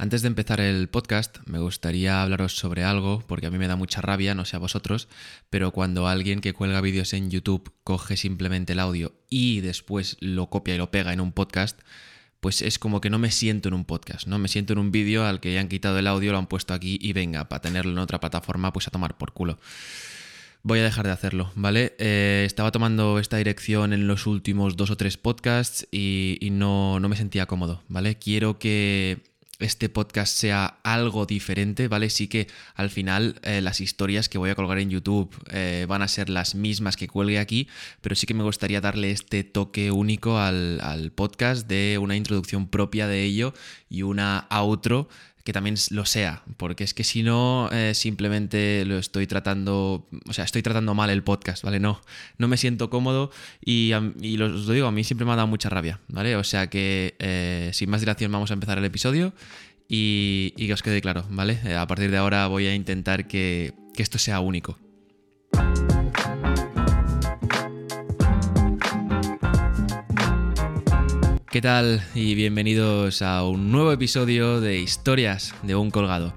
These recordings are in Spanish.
Antes de empezar el podcast, me gustaría hablaros sobre algo, porque a mí me da mucha rabia, no sé a vosotros, pero cuando alguien que cuelga vídeos en YouTube coge simplemente el audio y después lo copia y lo pega en un podcast, pues es como que no me siento en un podcast, ¿no? Me siento en un vídeo al que ya han quitado el audio, lo han puesto aquí y venga, para tenerlo en otra plataforma, pues a tomar por culo. Voy a dejar de hacerlo, ¿vale? Eh, estaba tomando esta dirección en los últimos dos o tres podcasts y, no, no me sentía cómodo, ¿vale? Quiero que este podcast sea algo diferente, ¿vale? Sí que al final eh, las historias que voy a colgar en YouTube eh, van a ser las mismas que cuelgue aquí, pero sí que me gustaría darle este toque único al, al podcast de una introducción propia de ello y una outro que también lo sea, porque es que si no, eh, simplemente lo estoy tratando, o sea, estoy tratando mal el podcast, ¿vale? No, no me siento cómodo y, y os lo digo, a mí siempre me ha dado mucha rabia, ¿vale? O sea que eh, sin más dilación vamos a empezar el episodio y, que os quede claro, ¿vale? Eh, a partir de ahora voy a intentar que, que esto sea único. ¿Qué tal? Y bienvenidos a un nuevo episodio de Historias de un colgado.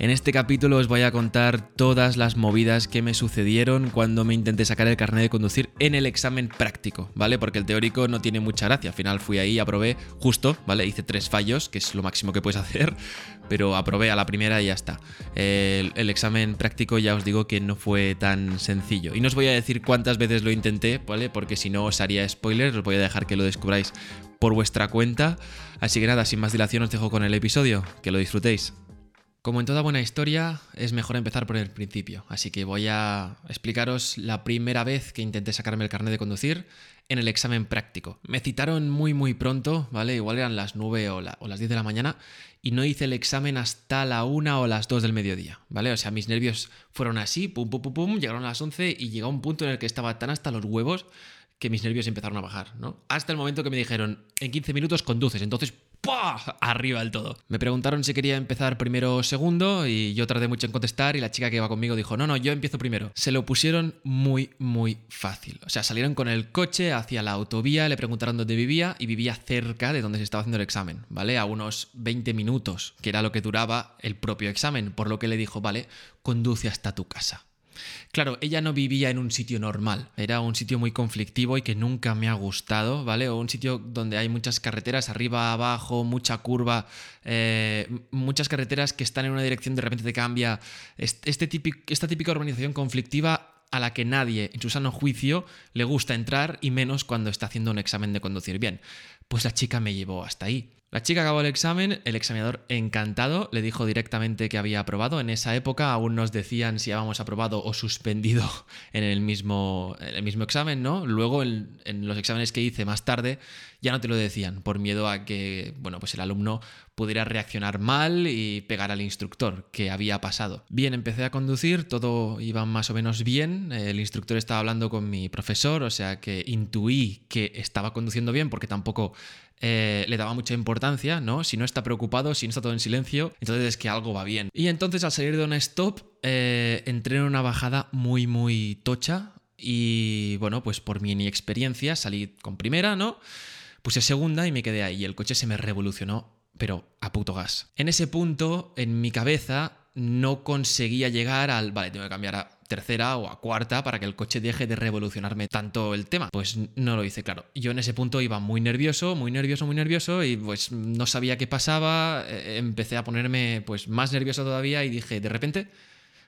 En este capítulo os voy a contar todas las movidas que me sucedieron cuando me intenté sacar el carnet de conducir en el examen práctico, ¿vale? Porque el teórico no tiene mucha gracia. Al final fui ahí aprobé justo, ¿vale? Hice tres fallos, que es lo máximo que puedes hacer, pero aprobé a la primera y ya está. El, el, examen práctico ya os digo que no fue tan sencillo. Y no os voy a decir cuántas veces lo intenté, ¿vale? Porque si no os haría spoiler, os voy a dejar que lo descubráis por vuestra cuenta. Así que nada, sin más dilación os dejo con el episodio, que lo disfrutéis. Como en toda buena historia, es mejor empezar por el principio, así que voy a explicaros la primera vez que intenté sacarme el carnet de conducir en el examen práctico. Me citaron muy muy pronto, ¿vale? Igual eran las 9 o, las 10 de la mañana y no hice el examen hasta la 1 o las 2 del mediodía, ¿vale? O sea, mis nervios fueron así, pum, pum, pum, pum, llegaron a las 11 y llegó un punto en el que estaba tan hasta los huevos que mis nervios empezaron a bajar, ¿no? Hasta el momento que me dijeron, en 15 minutos conduces, entonces ¡pah! arriba del todo. Me preguntaron si quería empezar primero o segundo y yo tardé mucho en contestar y la chica que iba conmigo dijo, no, no, yo empiezo primero. Se lo pusieron muy, muy fácil. O sea, salieron con el coche hacia la autovía, le preguntaron dónde vivía y vivía cerca de donde se estaba haciendo el examen, ¿vale? A unos 20 minutos, que era lo que duraba el propio examen, por lo que le dijo, vale, conduce hasta tu casa. Claro, ella no vivía en un sitio normal, era un sitio muy conflictivo y que nunca me ha gustado, ¿vale? O un sitio donde hay muchas carreteras, arriba, abajo, mucha curva, eh, muchas carreteras que están en una dirección, de repente te cambia. Este esta típica urbanización conflictiva a la que nadie, en su sano juicio, le gusta entrar y menos cuando está haciendo un examen de conducir bien. Pues la chica me llevó hasta ahí. La chica acabó el examen, el examinador encantado le dijo directamente que había aprobado. En esa época aún nos decían si habíamos aprobado o suspendido en el mismo, el mismo examen, ¿no? Luego en, los exámenes que hice más tarde ya no te lo decían por miedo a que, bueno, pues el alumno pudiera reaccionar mal y pegar al instructor, que había pasado. Bien, empecé a conducir, todo iba más o menos bien, el instructor estaba hablando con mi profesor, o sea que intuí que estaba conduciendo bien porque tampoco eh, le daba mucha importancia, ¿no? Si no está preocupado, si no está todo en silencio, entonces es que algo va bien. Y entonces al salir de un stop, eh, entré en una bajada muy, muy tocha y bueno, pues por mi inexperiencia salí con primera, ¿no? Puse segunda y me quedé ahí el coche se me revolucionó, pero a puto gas. En ese punto, en mi cabeza, no conseguía llegar al, vale, tengo que cambiar a tercera o a cuarta para que el coche deje de revolucionarme tanto el tema. Pues no lo hice, claro. Yo en ese punto iba muy nervioso, muy nervioso, muy nervioso y pues no sabía qué pasaba, eh, empecé a ponerme pues más nervioso todavía y dije, de repente,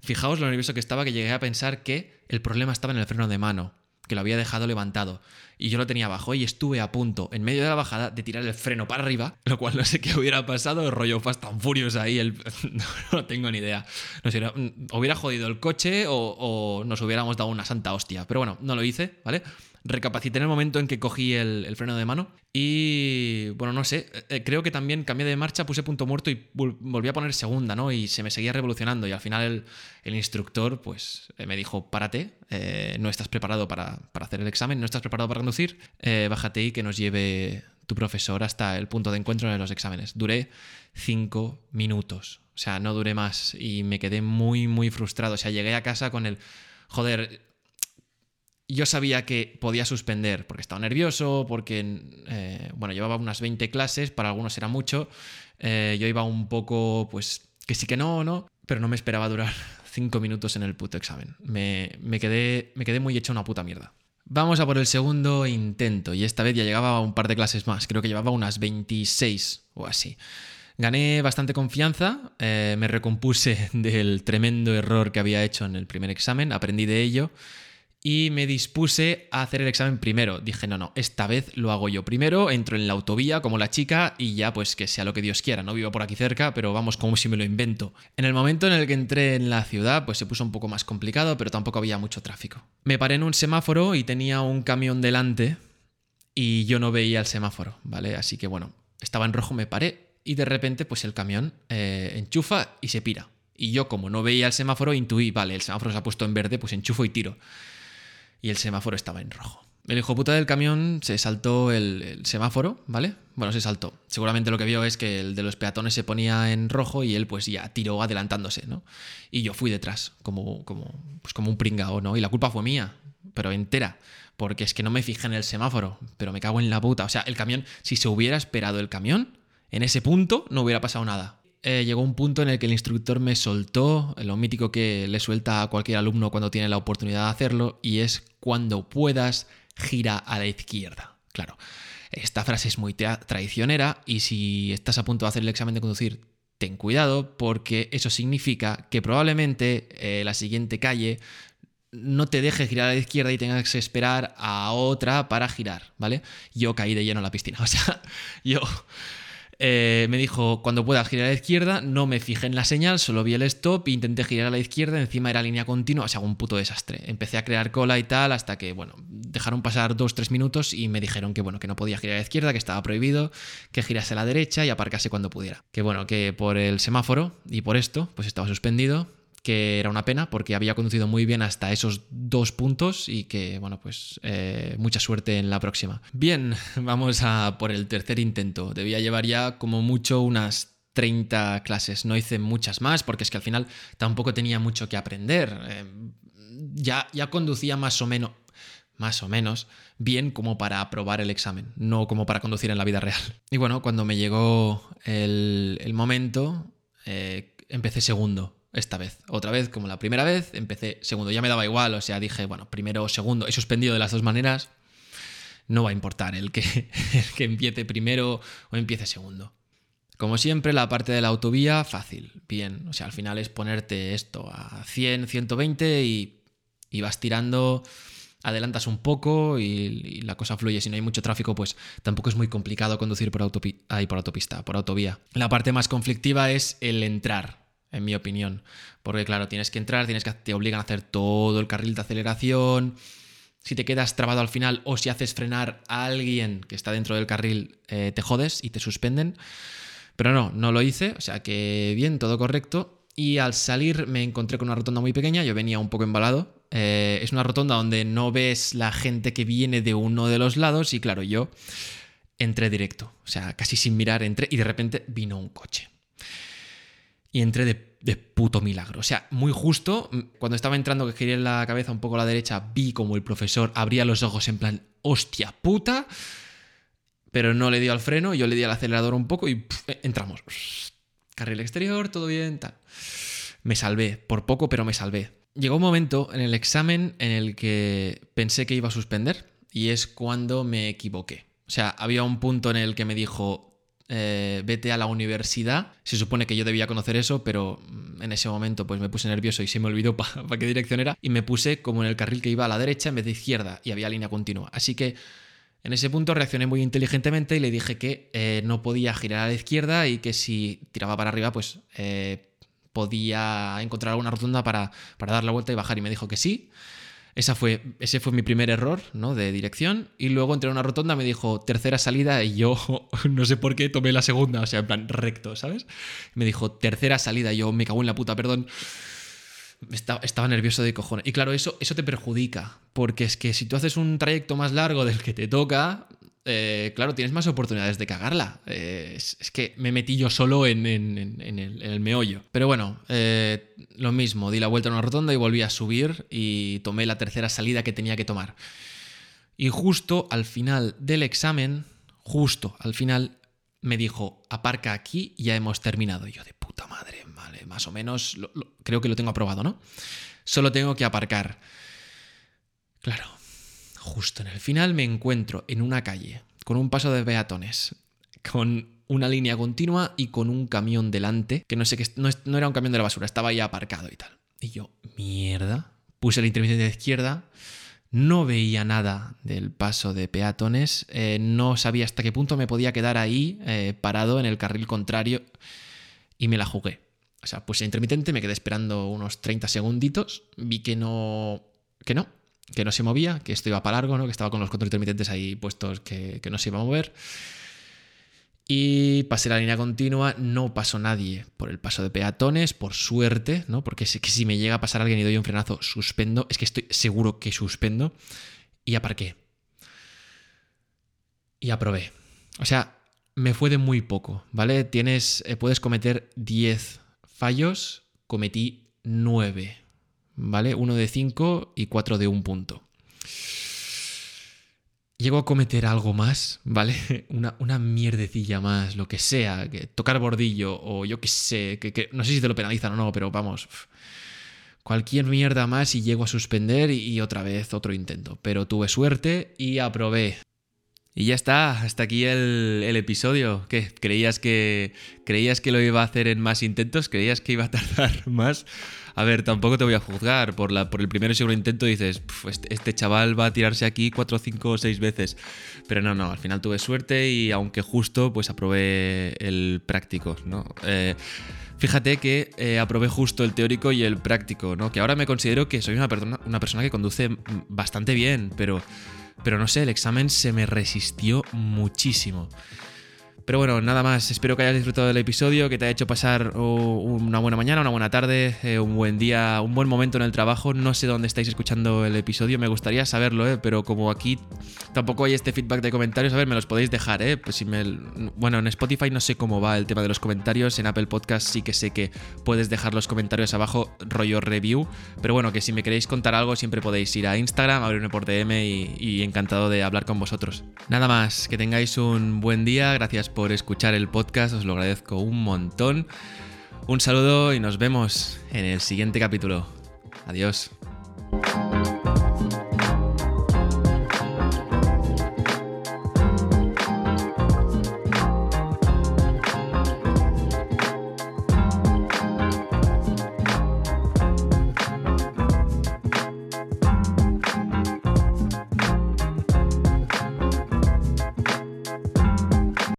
fijaos lo nervioso que estaba que llegué a pensar que el problema estaba en el freno de mano que lo había dejado levantado y yo lo tenía abajo y estuve a punto en medio de la bajada de tirar el freno para arriba, lo cual no sé qué hubiera pasado, rollo Fast tan Furious ahí, el... no, tengo ni idea. No sé, mm, hubiera jodido el coche o, o nos hubiéramos dado una santa hostia, pero bueno, no lo hice, ¿vale? Recapacité en el momento en que cogí el, freno de mano y, bueno, no sé, eh, eh, creo que también cambié de marcha, puse punto muerto y volví a poner segunda, ¿no? Y se me seguía revolucionando y al final el, instructor, pues, eh, me dijo, párate, no estás preparado para, hacer el examen, no estás preparado para conducir, bájate y que nos lleve tu profesor hasta el punto de encuentro de los exámenes. Duré cinco minutos, o sea, no duré más y me quedé muy, muy frustrado, o sea, llegué a casa con el, joder, yo sabía que podía suspender porque estaba nervioso, porque, eh, bueno, llevaba unas 20 clases, para algunos era mucho, eh, yo iba un poco, pues, que sí que no, ¿no? Pero no me esperaba durar 5 minutos en el puto examen. Me, me, quedé, me quedé muy hecho una puta mierda. Vamos a por el segundo intento, y esta vez ya llegaba a un par de clases más, creo que llevaba unas 26 o así. Gané bastante confianza, eh, me recompuse del tremendo error que había hecho en el primer examen, aprendí de ello y me dispuse a hacer el examen primero. Dije, no, no, esta vez lo hago yo primero, entro en la autovía como la chica y ya pues que sea lo que Dios quiera. No vivo por aquí cerca, pero vamos como si me lo invento. En el momento en el que entré en la ciudad pues se puso un poco más complicado, pero tampoco había mucho tráfico. Me paré en un semáforo y tenía un camión delante y yo no veía el semáforo, ¿vale? Así que bueno, estaba en rojo, me paré y de repente pues el camión eh, enchufa y se pira. Y yo como no veía el semáforo intuí, vale, el semáforo se ha puesto en verde, pues enchufo y tiro y el semáforo estaba en rojo. El hijo puta del camión se saltó el, semáforo, ¿vale? Bueno, se saltó. Seguramente lo que vio es que el de los peatones se ponía en rojo y él pues ya tiró adelantándose, ¿no? Y yo fui detrás, como, como, pues como un pringao, ¿no? Y la culpa fue mía, pero entera, porque es que no me fijé en el semáforo, pero me cago en la puta. O sea, el camión, si se hubiera esperado el camión, en ese punto no hubiera pasado nada. Eh, llegó un punto en el que el instructor me soltó, lo mítico que le suelta a cualquier alumno cuando tiene la oportunidad de hacerlo, y es cuando puedas, gira a la izquierda. Claro, esta frase es muy traicionera y si estás a punto de hacer el examen de conducir, ten cuidado porque eso significa que probablemente eh, la siguiente calle no te deje girar a la izquierda y tengas que esperar a otra para girar, ¿vale? Yo caí de lleno en la piscina, o sea, yo eh, me dijo, cuando puedas girar a la izquierda, no me fijé en la señal, solo vi el stop, intenté girar a la izquierda, encima era línea continua, o sea, un puto desastre. Empecé a crear cola y tal, hasta que, bueno, dejaron pasar dos, tres minutos y me dijeron que, bueno, que no podía girar a la izquierda, que estaba prohibido, que girase a la derecha y aparcase cuando pudiera. Que, bueno, que por el semáforo y por esto, pues estaba suspendido, que era una pena porque había conducido muy bien hasta esos dos puntos y que, bueno, pues eh, mucha suerte en la próxima. Bien, vamos a por el tercer intento. Debía llevar ya como mucho unas 30 clases. No hice muchas más porque es que al final tampoco tenía mucho que aprender. Eh, ya, ya conducía más o menos más o menos, bien como para aprobar el examen, no como para conducir en la vida real. Y bueno, cuando me llegó el, momento, eh, empecé segundo esta vez. Otra vez, como la primera vez, empecé segundo. Ya me daba igual, o sea, dije, bueno, primero o segundo. He suspendido de las dos maneras. No va a importar el que, que empiece primero o empiece segundo. Como siempre, la parte de la autovía, fácil, bien. O sea, al final es ponerte esto a 100, 120 y, y vas tirando, adelantas un poco y, la cosa fluye. Si no hay mucho tráfico, pues tampoco es muy complicado conducir por, por autopista, por autovía. La parte más conflictiva es el entrar en mi opinión. Porque claro, tienes que entrar, tienes que te obligan a hacer todo el carril de aceleración. Si te quedas trabado al final o si haces frenar a alguien que está dentro del carril, eh, te jodes y te suspenden. Pero no, no lo hice, o sea que bien, todo correcto. Y al salir me encontré con una rotonda muy pequeña, yo venía un poco embalado. Eh, es una rotonda donde no ves la gente que viene de uno de los lados y claro, yo entré directo, o sea, casi sin mirar entré y de repente vino un coche y entré de, puto milagro. O sea, muy justo, cuando estaba entrando que giré la cabeza un poco a la derecha, vi como el profesor abría los ojos en plan, hostia puta, pero no le dio al freno, yo le di al acelerador un poco y eh, entramos. Carril exterior, todo bien, tal. Me salvé, por poco, pero me salvé. Llegó un momento en el examen en el que pensé que iba a suspender y es cuando me equivoqué. O sea, había un punto en el que me dijo, eh, vete a la universidad. Se supone que yo debía conocer eso, pero mm, en ese momento pues me puse nervioso y se me olvidó para qué dirección era y me puse como en el carril que iba a la derecha en vez de izquierda y había línea continua. Así que en ese punto reaccioné muy inteligentemente y le dije que eh, no podía girar a la izquierda y que si tiraba para arriba pues eh, podía encontrar alguna rotonda para, para dar la vuelta y bajar y me dijo que sí. Esa fue, ese fue mi primer error ¿no? de dirección. Y luego entré una rotonda, me dijo tercera salida y yo no sé por qué tomé la segunda, o sea, en plan recto, ¿sabes? Me dijo tercera salida, y yo me cago en la puta, perdón. Estaba, estaba, nervioso de cojones. Y claro, eso, eso te perjudica, porque es que si tú haces un trayecto más largo del que te toca, eh, claro, tienes más oportunidades de cagarla. Eh, es, que me metí yo solo en, el, meollo. Pero bueno, eh, lo mismo, di la vuelta a una rotonda y volví a subir y tomé la tercera salida que tenía que tomar. Y justo al final del examen, justo al final, me dijo, aparca aquí, ya hemos terminado. Y yo de puta madre, vale, más o menos, creo que lo tengo aprobado, ¿no? Solo tengo que aparcar. Claro, justo en el final me encuentro en una calle, con un paso de peatones, con una línea continua y con un camión delante, que no sé qué, no, era un camión de la basura, estaba ya aparcado y tal. Y yo, mierda, puse el intermitente de izquierda, no veía nada del paso de peatones, eh, no sabía hasta qué punto me podía quedar ahí eh, parado en el carril contrario y me la jugué. O sea, puse intermitente, me quedé esperando unos 30 segunditos, vi que no, que no, que no se movía, que esto iba para largo, ¿no? que estaba con los cuatro intermitentes ahí puestos que, no se iba a mover. Y pasé la línea continua, no pasó nadie por el paso de peatones, por suerte, ¿no? Porque es que si me llega a pasar alguien y doy un frenazo, suspendo, es que estoy seguro que suspendo, y aparqué. Y aprobé. O sea, me fue de muy poco, ¿vale? Tienes, eh, puedes cometer 10 fallos, cometí 9. ¿Vale? Uno de 5 y 4 de un punto. Llego a cometer algo más, ¿vale? Una, una mierdecilla más, lo que sea, que tocar bordillo o yo qué sé, que, no sé si te lo penalizan o no, pero vamos, cualquier mierda más y llego a suspender y otra vez otro intento. Pero tuve suerte y aprobé. Y ya está, hasta aquí el, el, episodio. ¿Qué? ¿Creías que, ¿Creías que lo iba a hacer en más intentos? ¿Creías que iba a tardar más? A ver, tampoco te voy a juzgar. Por, el primero y segundo intento dices, este, este, chaval va a tirarse aquí cuatro, cinco o seis veces. Pero no, no, al final tuve suerte y aunque justo, pues aprobé el práctico, ¿no? Eh, fíjate que eh, aprobé justo el teórico y el práctico, ¿no? Que ahora me considero que soy una persona, una persona que conduce bastante bien, pero, pero no sé, el examen se me resistió muchísimo. Pero bueno, nada más. Espero que hayas disfrutado del episodio, que te haya hecho pasar oh, una buena mañana, una buena tarde, eh, un buen día, un buen momento en el trabajo. No sé dónde estáis escuchando el episodio, me gustaría saberlo, ¿eh? pero como aquí tampoco hay este feedback de comentarios, a ver, me los podéis dejar. ¿eh? Pues si me... Bueno, en Spotify no sé cómo va el tema de los comentarios, en Apple Podcast sí que sé que puedes dejar los comentarios abajo, rollo review. Pero bueno, que si me queréis contar algo, siempre podéis ir a Instagram, abrirme por DM y, y encantado de hablar con vosotros. Nada más, que tengáis un buen día, gracias por por escuchar el podcast, os lo agradezco un montón. Un saludo y nos vemos en el siguiente capítulo. Adiós.